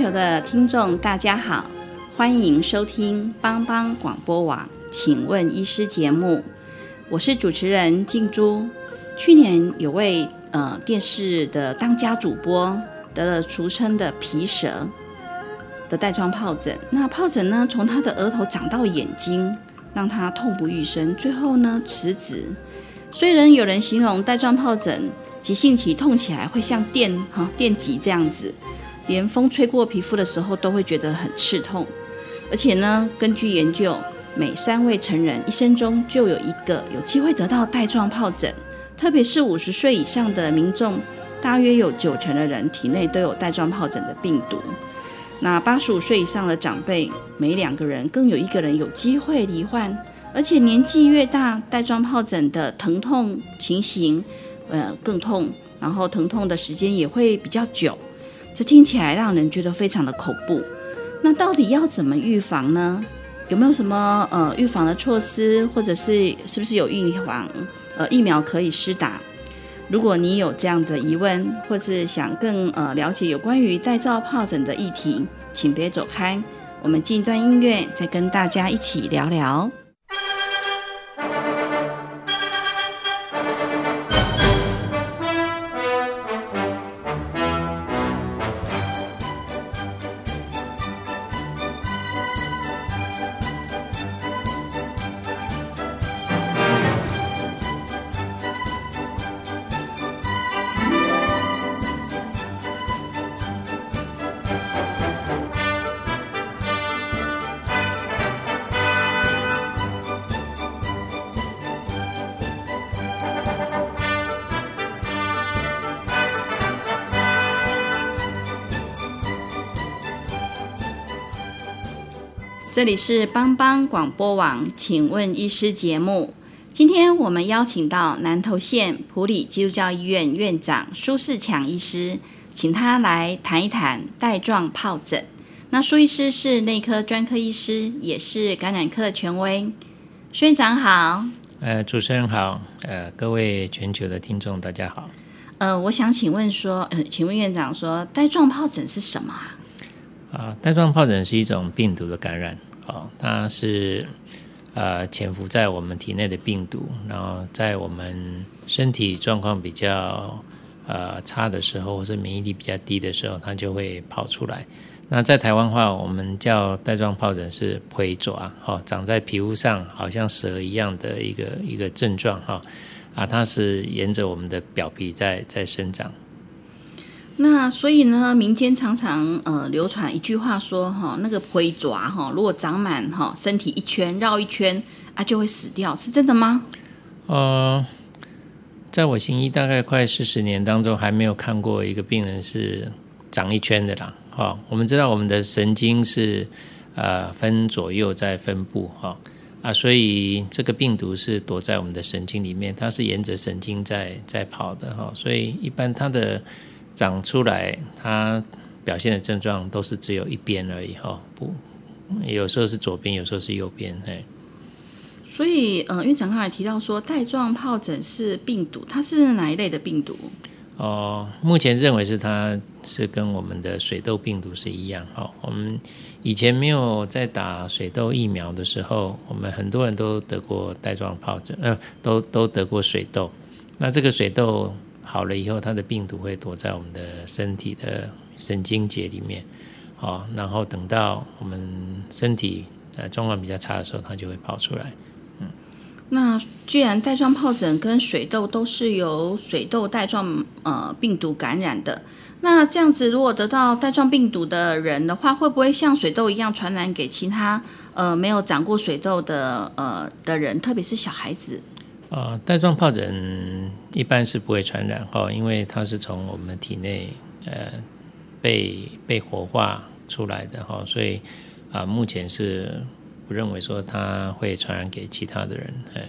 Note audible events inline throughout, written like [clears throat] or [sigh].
球的听众大家好，欢迎收听帮帮广播网，请问医师节目，我是主持人静珠。去年有位呃电视的当家主播得了俗称的皮蛇的带状疱疹，那疱疹呢从他的额头长到眼睛，让他痛不欲生，最后呢辞职。虽然有人形容带状疱疹急性期痛起来会像电哈电击这样子。连风吹过皮肤的时候都会觉得很刺痛，而且呢，根据研究，每三位成人一生中就有一个有机会得到带状疱疹，特别是五十岁以上的民众，大约有九成的人体内都有带状疱疹的病毒。那八十五岁以上的长辈，每两个人更有一个人有机会罹患，而且年纪越大，带状疱疹的疼痛情形，呃，更痛，然后疼痛的时间也会比较久。这听起来让人觉得非常的恐怖。那到底要怎么预防呢？有没有什么呃预防的措施，或者是是不是有预防呃疫苗可以施打？如果你有这样的疑问，或是想更呃了解有关于带状疱疹的议题，请别走开，我们进一段音乐，再跟大家一起聊聊。这里是帮帮广播网，请问医师节目。今天我们邀请到南投县普里基督教医院院长苏世强医师，请他来谈一谈带状疱疹。那苏医师是内科专科医师，也是感染科的权威。苏院长好，呃，主持人好，呃，各位全球的听众大家好。呃，我想请问说，呃，请问院长说，带状疱疹是什么啊？啊，带状疱疹是一种病毒的感染。哦，它是呃潜伏在我们体内的病毒，然后在我们身体状况比较呃差的时候，或是免疫力比较低的时候，它就会跑出来。那在台湾话，我们叫带状疱疹是灰爪，哈，长在皮肤上，好像蛇一样的一个一个症状，哈，啊，它是沿着我们的表皮在在生长。那所以呢，民间常常呃流传一句话说哈，那个灰爪哈，如果长满哈身体一圈绕一圈啊，就会死掉，是真的吗？呃，在我行医大概快四十年当中，还没有看过一个病人是长一圈的啦。哈，我们知道我们的神经是呃分左右在分布哈啊，所以这个病毒是躲在我们的神经里面，它是沿着神经在在跑的哈，所以一般它的。长出来，它表现的症状都是只有一边而已哈，不，有时候是左边，有时候是右边，嘿。所以，呃，院长刚才提到说，带状疱疹是病毒，它是哪一类的病毒？哦，目前认为是它是跟我们的水痘病毒是一样哈。我们以前没有在打水痘疫苗的时候，我们很多人都得过带状疱疹，呃，都都得过水痘。那这个水痘。好了以后，它的病毒会躲在我们的身体的神经节里面，好，然后等到我们身体呃状况比较差的时候，它就会跑出来。嗯，那既然带状疱疹跟水痘都是由水痘带状呃病毒感染的，那这样子，如果得到带状病毒的人的话，会不会像水痘一样传染给其他呃没有长过水痘的呃的人，特别是小孩子？啊，带状疱疹一般是不会传染哈，因为它是从我们体内呃被被活化出来的哈，所以啊，目前是不认为说它会传染给其他的人。哎，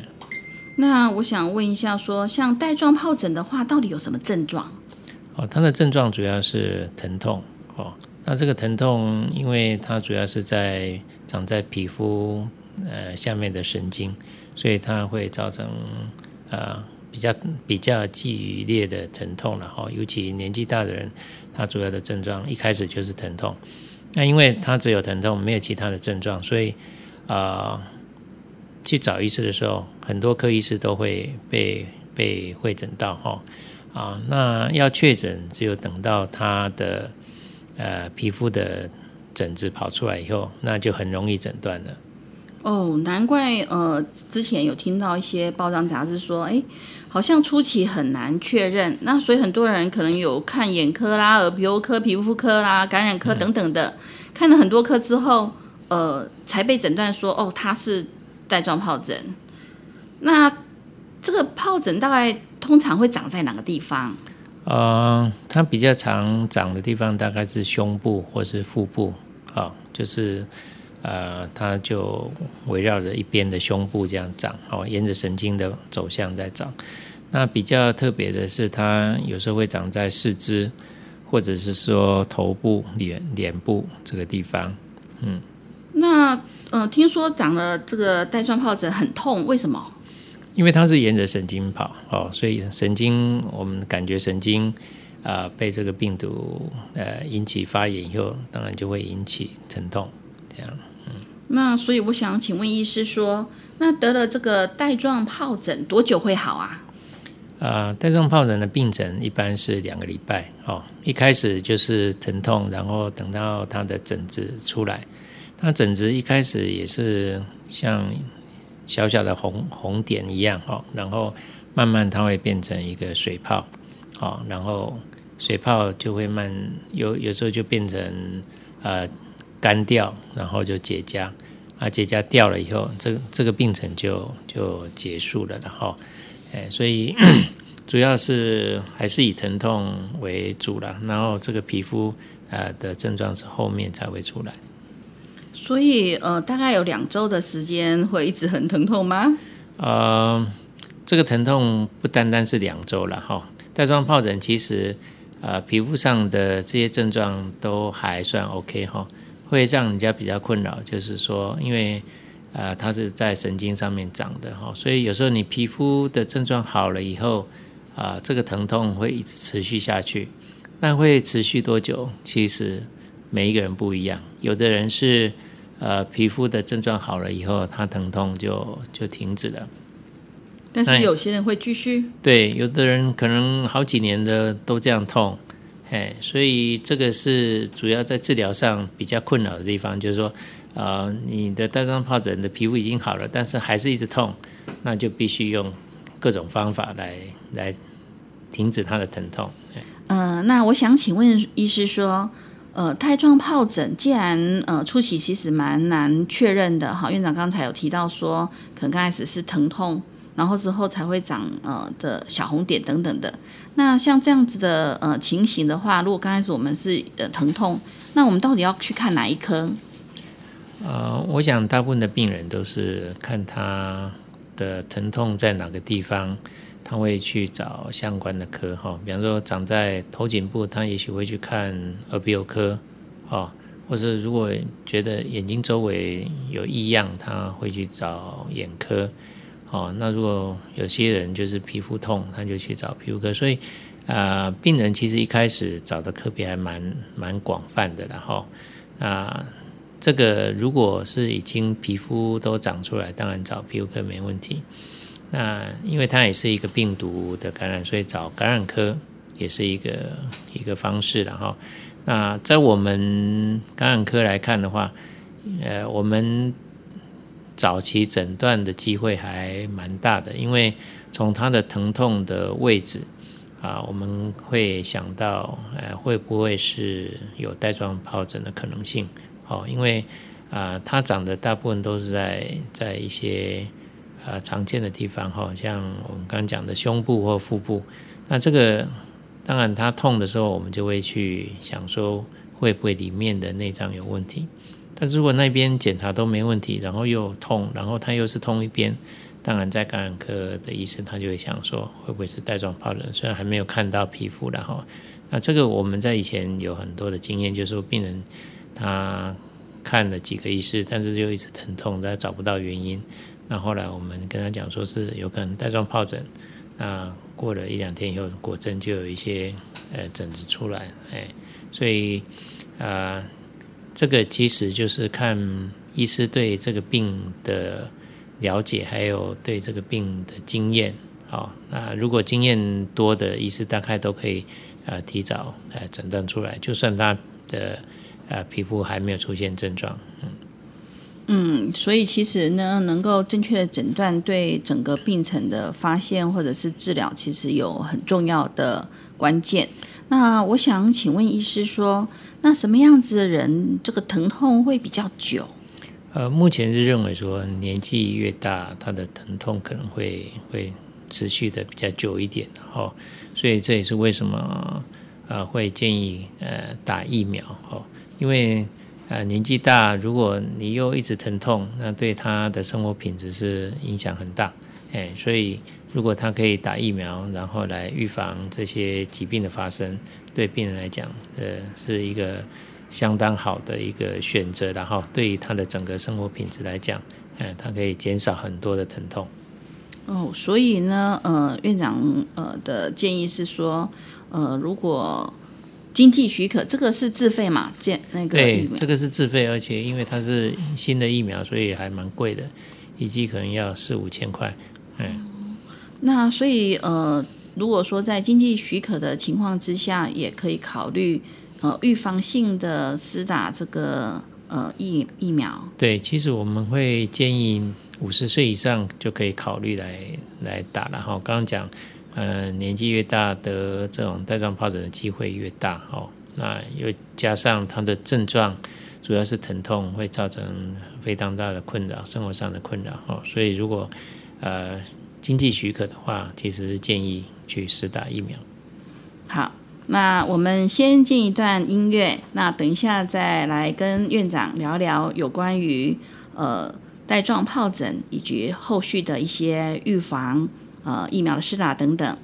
那我想问一下，说像带状疱疹的话，到底有什么症状？哦，它的症状主要是疼痛哦。那这个疼痛，因为它主要是在长在皮肤呃下面的神经，所以它会造成呃比较比较剧烈的疼痛了哈。尤其年纪大的人，他主要的症状一开始就是疼痛。那因为他只有疼痛，没有其他的症状，所以啊去找医师的时候，很多科医师都会被被会诊到哈。啊，那要确诊，只有等到他的呃皮肤的疹子跑出来以后，那就很容易诊断了。哦，难怪呃，之前有听到一些报章杂志说，哎，好像初期很难确认，那所以很多人可能有看眼科啦、耳鼻喉科、皮肤科啦、感染科等等的，看了很多科之后，呃，才被诊断说，哦，他是带状疱疹。那这个疱疹大概通常会长在哪个地方？呃，它比较常长的地方大概是胸部或是腹部，啊，就是呃，它就围绕着一边的胸部这样长，哦，沿着神经的走向在长。那比较特别的是，它有时候会长在四肢，或者是说头部、脸脸部这个地方。嗯，那呃，听说长了这个带状疱疹很痛，为什么？因为它是沿着神经跑哦，所以神经我们感觉神经啊被这个病毒呃引起发炎以后，当然就会引起疼痛这样。那所以我想请问医师说，那得了这个带状疱疹多久会好啊？啊，带状疱疹的病程一般是两个礼拜哦，一开始就是疼痛，然后等到它的疹子出来，它疹子一开始也是像。小小的红红点一样哈，然后慢慢它会变成一个水泡，好，然后水泡就会慢有有时候就变成呃干掉，然后就结痂，啊结痂掉了以后，这这个病程就就结束了，然后哎，所以 [coughs] 主要是还是以疼痛为主了，然后这个皮肤呃的症状是后面才会出来。所以，呃，大概有两周的时间会一直很疼痛吗？呃，这个疼痛不单单是两周了哈。带状疱疹其实，呃，皮肤上的这些症状都还算 OK 哈，会让人家比较困扰，就是说，因为呃，它是在神经上面长的哈，所以有时候你皮肤的症状好了以后，啊，这个疼痛会一直持续下去。那会持续多久？其实。每一个人不一样，有的人是呃皮肤的症状好了以后，他疼痛就就停止了。但是有些人会继续。对，有的人可能好几年的都这样痛，哎，所以这个是主要在治疗上比较困扰的地方，就是说，呃，你的带状疱疹的皮肤已经好了，但是还是一直痛，那就必须用各种方法来来停止它的疼痛。嗯，那我想请问医师说。呃，带状疱疹既然呃初期其实蛮难确认的哈，院长刚才有提到说，可能刚开始是疼痛，然后之后才会长呃的小红点等等的。那像这样子的呃情形的话，如果刚开始我们是呃疼痛，那我们到底要去看哪一科？呃，我想大部分的病人都是看他的疼痛在哪个地方。他会去找相关的科哈，比方说长在头颈部，他也许会去看耳鼻喉科，哦，或是如果觉得眼睛周围有异样，他会去找眼科，哦，那如果有些人就是皮肤痛，他就去找皮肤科，所以啊，病人其实一开始找的科别还蛮蛮广泛的，然后啊，这个如果是已经皮肤都长出来，当然找皮肤科没问题。那因为它也是一个病毒的感染，所以找感染科也是一个一个方式然后。那在我们感染科来看的话，呃，我们早期诊断的机会还蛮大的，因为从它的疼痛的位置啊，我们会想到，呃，会不会是有带状疱疹的可能性？哦，因为啊，它长的大部分都是在在一些啊常见的地方，哈，像我们刚刚讲的胸部或腹部。那这个当然，它痛的时候，我们就会去想说，会不会里面的内脏有问题？但如果那边检查都没问题，然后又痛，然后他又是痛一边。当然，在感染科的医生，他就会想说，会不会是带状疱疹？虽然还没有看到皮肤然后那这个我们在以前有很多的经验，就是说病人他看了几个医师，但是就一直疼痛，他找不到原因。那后来我们跟他讲说是有可能带状疱疹。那过了一两天以后，果真就有一些呃疹子出来，哎，所以啊，这个其实就是看医师对这个病的。了解还有对这个病的经验，好，那如果经验多的医师大概都可以呃提早呃诊断出来，就算他的呃皮肤还没有出现症状，嗯嗯，所以其实呢，能够正确的诊断对整个病程的发现或者是治疗，其实有很重要的关键。那我想请问医师说，那什么样子的人这个疼痛会比较久？呃，目前是认为说年纪越大，他的疼痛可能会会持续的比较久一点，哦，所以这也是为什么呃会建议呃打疫苗，哦，因为呃年纪大，如果你又一直疼痛，那对他的生活品质是影响很大，哎，所以如果他可以打疫苗，然后来预防这些疾病的发生，对病人来讲，呃，是一个。相当好的一个选择，然后对于他的整个生活品质来讲，嗯，他可以减少很多的疼痛。哦，所以呢，呃，院长呃的建议是说，呃，如果经济许可，这个是自费嘛？建那个对，这个是自费，而且因为它是新的疫苗，所以还蛮贵的，一剂可能要四五千块。嗯，那所以呃，如果说在经济许可的情况之下，也可以考虑。呃，预防性的施打这个呃疫疫苗，对，其实我们会建议五十岁以上就可以考虑来来打了哈。刚刚讲，呃，年纪越大得这种带状疱疹的机会越大哈。那又加上它的症状主要是疼痛，会造成非常大的困扰，生活上的困扰哈。所以如果呃经济许可的话，其实建议去试打疫苗。好。那我们先进一段音乐，那等一下再来跟院长聊聊有关于呃带状疱疹以及后续的一些预防呃疫苗的施打等等。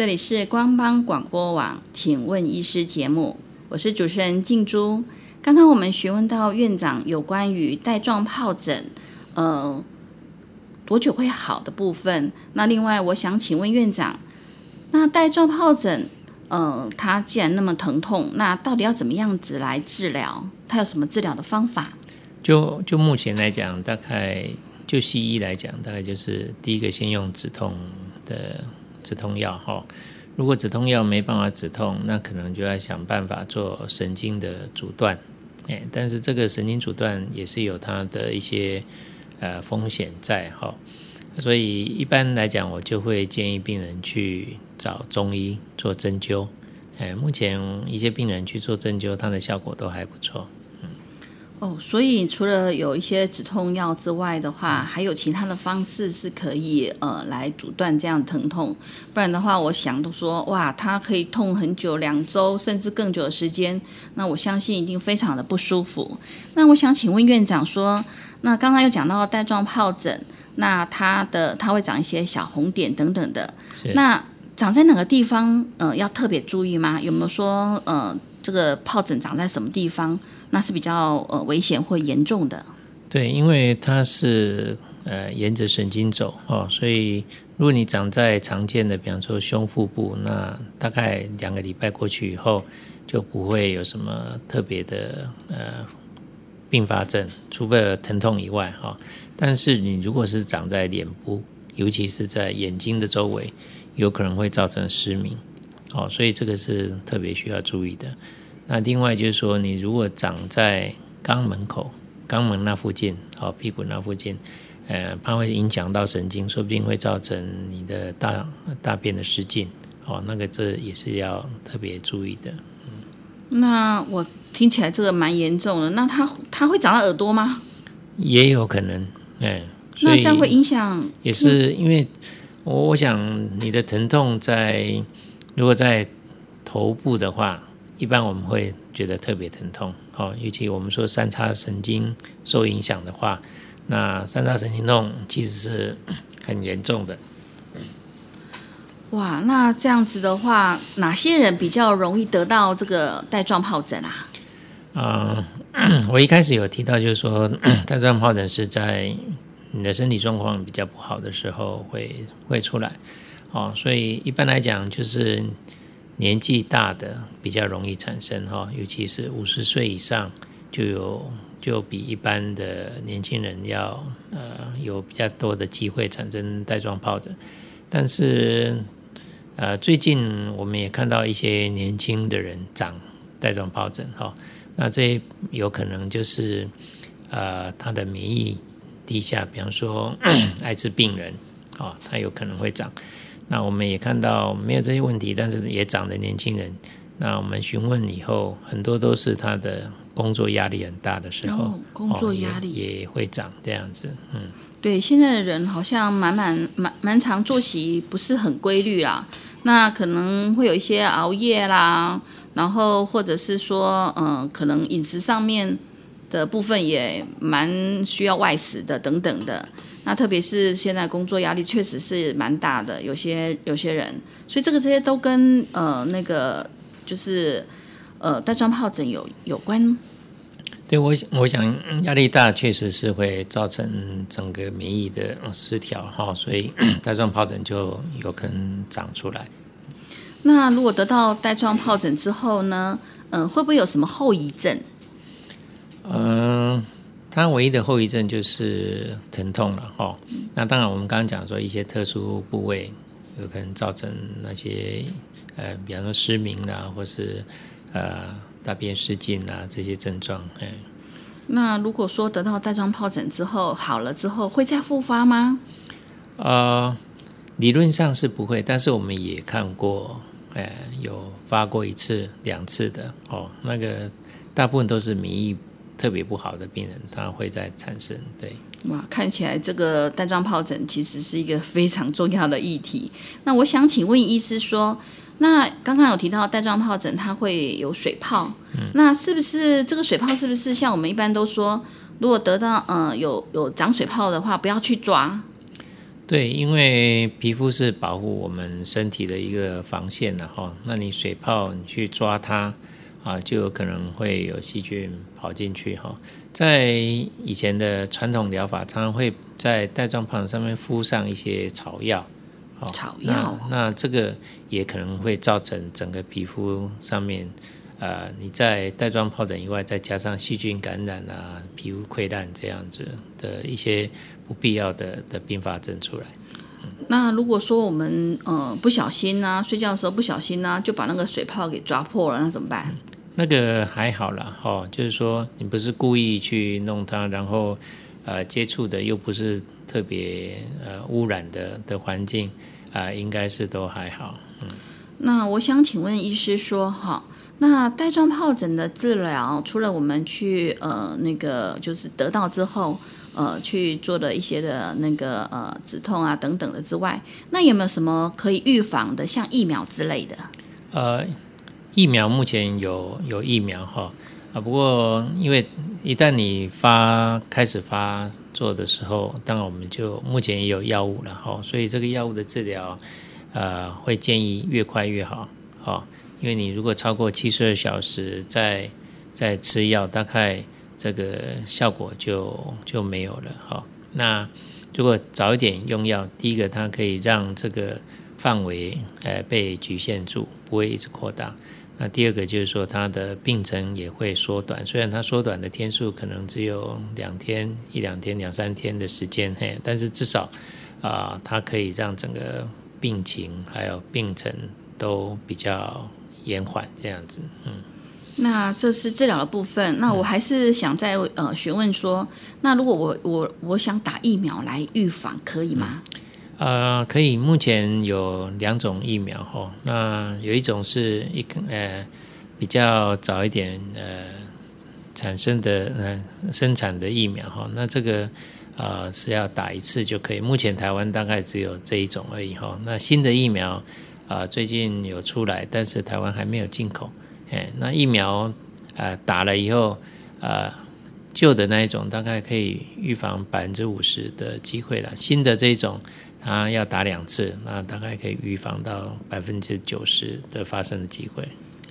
这里是光邦广播网，请问医师节目，我是主持人静珠。刚刚我们询问到院长有关于带状疱疹，呃，多久会好的部分。那另外，我想请问院长，那带状疱疹，呃，它既然那么疼痛，那到底要怎么样子来治疗？它有什么治疗的方法？就就目前来讲，大概就西医来讲，大概就是第一个先用止痛的止痛药哈。如果止痛药没办法止痛，那可能就要想办法做神经的阻断。哎，但是这个神经阻断也是有它的一些呃风险在哈。所以一般来讲，我就会建议病人去找中医做针灸。哎，目前一些病人去做针灸，它的效果都还不错。哦，所以除了有一些止痛药之外的话，还有其他的方式是可以呃来阻断这样疼痛。不然的话，我想都说哇，它可以痛很久，两周甚至更久的时间，那我相信一定非常的不舒服。那我想请问院长说，那刚刚又讲到带状疱疹，那它的它会长一些小红点等等的，那长在哪个地方呃要特别注意吗？有没有说呃这个疱疹长在什么地方？那是比较呃危险或严重的。对，因为它是呃沿着神经走哦，所以如果你长在常见的，比方说胸腹部，那大概两个礼拜过去以后就不会有什么特别的呃并发症，除了疼痛以外哈。但是你如果是长在脸部，尤其是在眼睛的周围，有可能会造成失明哦，所以这个是特别需要注意的。那另外就是说，你如果长在肛门口、肛门那附近，哦，屁股那附近，呃，它会影响到神经，说不定会造成你的大大便的失禁，哦，那个这也是要特别注意的。嗯，那我听起来这个蛮严重的，那它它会长到耳朵吗？也有可能，哎，那这样会影响？也是因为我我想你的疼痛在如果在头部的话。一般我们会觉得特别疼痛，哦，尤其我们说三叉神经受影响的话，那三叉神经痛其实是很严重的。哇，那这样子的话，哪些人比较容易得到这个带状疱疹啊？啊，[clears throat] 我一开始有提到，就是说 [clears throat] 带状疱疹是在你的身体状况比较不好的时候会会出来，哦，所以一般来讲就是。年纪大的比较容易产生哈，尤其是五十岁以上就有就比一般的年轻人要呃有比较多的机会产生带状疱疹。但是呃最近我们也看到一些年轻的人长带状疱疹哈，那这有可能就是呃他的免疫低下，比方说 [coughs] 艾滋病人啊，他有可能会长。那我们也看到没有这些问题，但是也长的年轻人。那我们询问以后，很多都是他的工作压力很大的时候，工作压力也会长这样子。嗯，对，现在的人好像蛮蛮蛮蛮长作息不是很规律啦。那可能会有一些熬夜啦，然后或者是说，嗯，可能饮食上面的部分也蛮需要外食的等等的。那特别是现在工作压力确实是蛮大的，有些有些人，所以这个这些都跟呃那个就是呃带状疱疹有有关。对我我想压力大确实是会造成整个免疫的失调哈，所以 [coughs] 带状疱疹就有可能长出来。那如果得到带状疱疹之后呢，嗯，会不会有什么后遗症？嗯。它唯一的后遗症就是疼痛了哈。那当然，我们刚刚讲说一些特殊部位有可能造成那些呃，比方说失明啊，或是呃大便失禁啊这些症状。嗯。那如果说得到带状疱疹之后好了之后，会再复发吗？呃，理论上是不会，但是我们也看过，呃，有发过一次、两次的哦。那个大部分都是免疫。特别不好的病人，他会在产生。对，哇，看起来这个带状疱疹其实是一个非常重要的议题。那我想请问医师说，那刚刚有提到带状疱疹它会有水泡，那是不是这个水泡是不是像我们一般都说，如果得到呃有有长水泡的话，不要去抓？对，因为皮肤是保护我们身体的一个防线的哈。那你水泡你去抓它啊，就有可能会有细菌跑进去哈。在以前的传统疗法，常常会在带状疱疹上面敷上一些草药。草药，那这个也可能会造成整个皮肤上面，呃，你在带状疱疹以外，再加上细菌感染啊、皮肤溃烂这样子的一些。不必要的的并发症出来。那如果说我们呃不小心呢，睡觉的时候不小心呢，就把那个水泡给抓破了，那怎么办？那个还好啦，哦，就是说你不是故意去弄它，然后呃接触的又不是特别呃污染的的环境啊，应该是都还好。嗯。那我想请问医师说，哈，那带状疱疹的治疗，除了我们去呃那个就是得到之后。呃，去做的一些的那个呃止痛啊等等的之外，那有没有什么可以预防的，像疫苗之类的？呃，疫苗目前有有疫苗哈啊，不过因为一旦你发开始发作的时候，当然我们就目前也有药物了哈，所以这个药物的治疗呃会建议越快越好哈，因为你如果超过七十二小时再再吃药，大概。这个效果就就没有了哈。那如果早一点用药，第一个它可以让这个范围呃被局限住，不会一直扩大。那第二个就是说它的病程也会缩短，虽然它缩短的天数可能只有两天、一两天、两三天的时间，嘿，但是至少啊，它可以让整个病情还有病程都比较延缓这样子，嗯。那这是治疗的部分。那我还是想再呃询问说，那如果我我我想打疫苗来预防，可以吗？呃，可以。目前有两种疫苗哈。那有一种是一呃比较早一点呃产生的呃生产的疫苗哈。那这个呃是要打一次就可以。目前台湾大概只有这一种而已哈。那新的疫苗啊最近有出来，但是台湾还没有进口。哎，那疫苗呃打了以后，呃旧的那一种大概可以预防百分之五十的机会了。新的这种，它要打两次，那大概可以预防到百分之九十的发生的机会。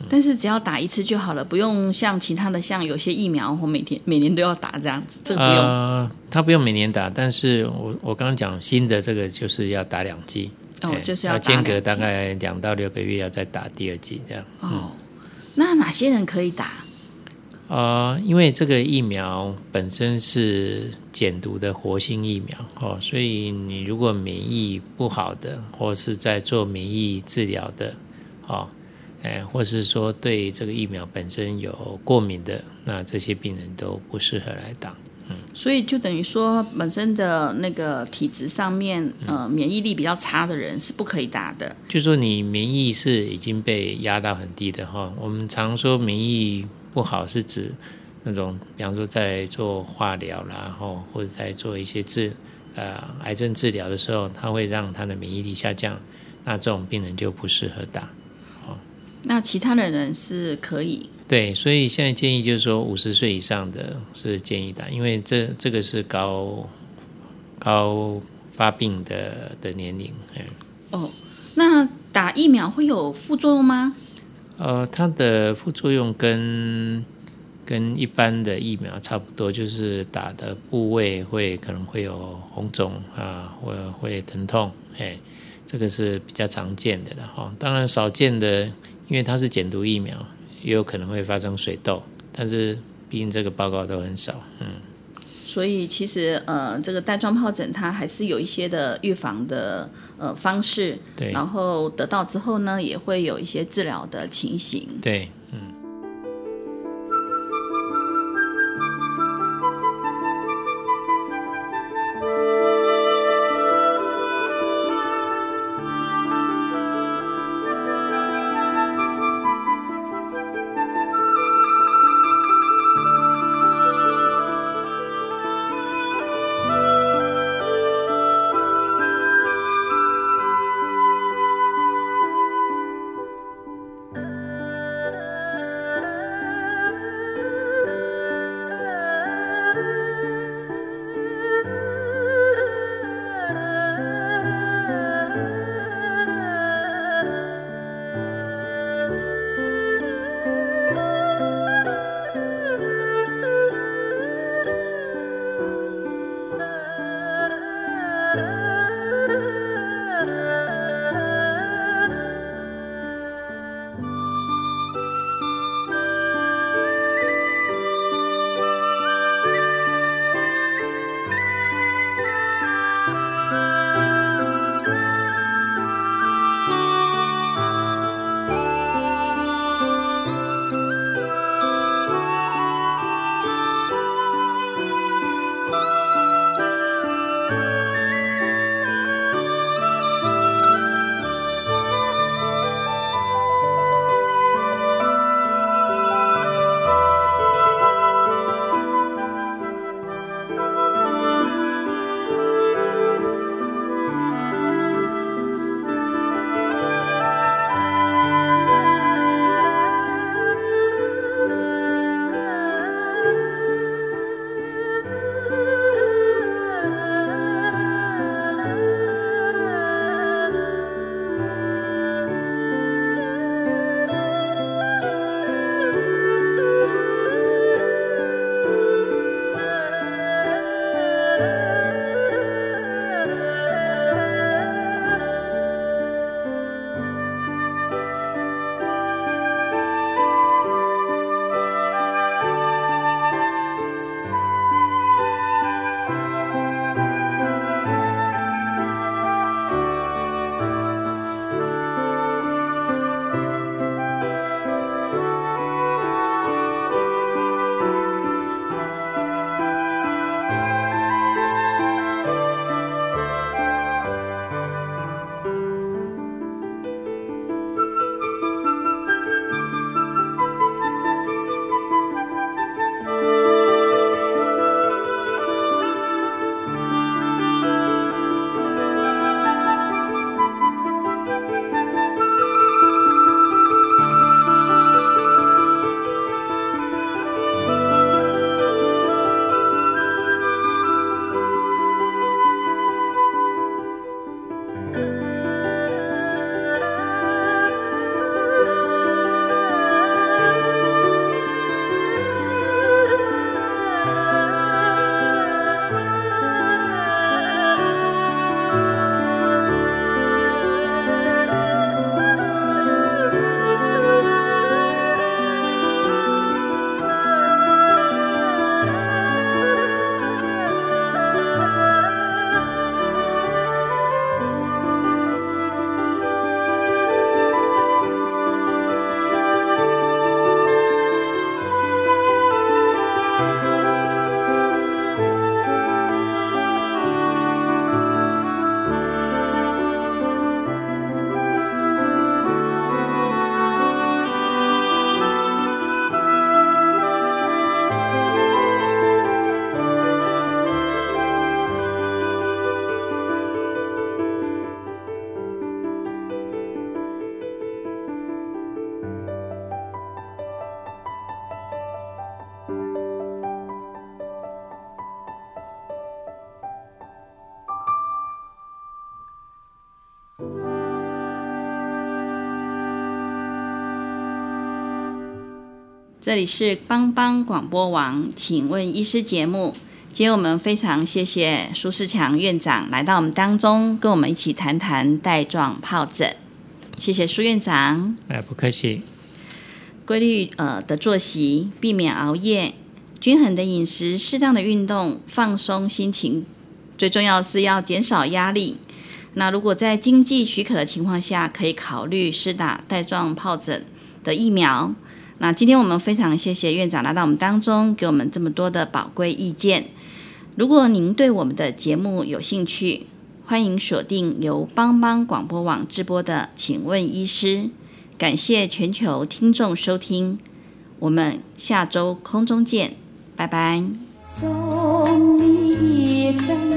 但是只要打一次就好了，不用像其他的，像有些疫苗或每天每年都要打这样子，这个不用。呃，它不用每年打，但是我我刚刚讲新的这个就是要打两剂，哦，就是要间隔大概两到六个月要再打第二剂这样。哦。那哪些人可以打？呃，因为这个疫苗本身是减毒的活性疫苗哦，所以你如果免疫不好的，或是在做免疫治疗的，哦，哎，或是说对这个疫苗本身有过敏的，那这些病人都不适合来打。嗯所以就等于说，本身的那个体质上面，呃，免疫力比较差的人是不可以打的。就说你免疫是已经被压到很低的哈。我们常说免疫不好是指那种，比方说在做化疗啦，后或者在做一些治呃癌症治疗的时候，它会让他的免疫力下降，那这种病人就不适合打。哦那其他的人是可以。对，所以现在建议就是说，五十岁以上的是建议打，因为这这个是高高发病的的年龄。哦，那打疫苗会有副作用吗？呃，它的副作用跟跟一般的疫苗差不多，就是打的部位会可能会有红肿啊，或会疼痛，哎，这个是比较常见的了哈。当然少见的，因为它是减毒疫苗。也有可能会发生水痘，但是毕竟这个报告都很少，嗯。所以其实呃，这个带状疱疹它还是有一些的预防的呃方式，对。然后得到之后呢，也会有一些治疗的情形，对，嗯。这里是帮帮广播网，请问医师节目。今天我们非常谢谢苏世强院长来到我们当中，跟我们一起谈谈带状疱疹。谢谢苏院长。哎，不客气。规律呃的作息，避免熬夜，均衡的饮食，适当的运动，放松心情，最重要是要减少压力。那如果在经济许可的情况下，可以考虑施打带状疱疹的疫苗。那今天我们非常谢谢院长来到我们当中，给我们这么多的宝贵意见。如果您对我们的节目有兴趣，欢迎锁定由帮帮广播网直播的《请问医师》。感谢全球听众收听，我们下周空中见，拜拜。送你一份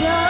人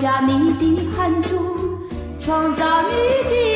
下你的汗珠，创造你的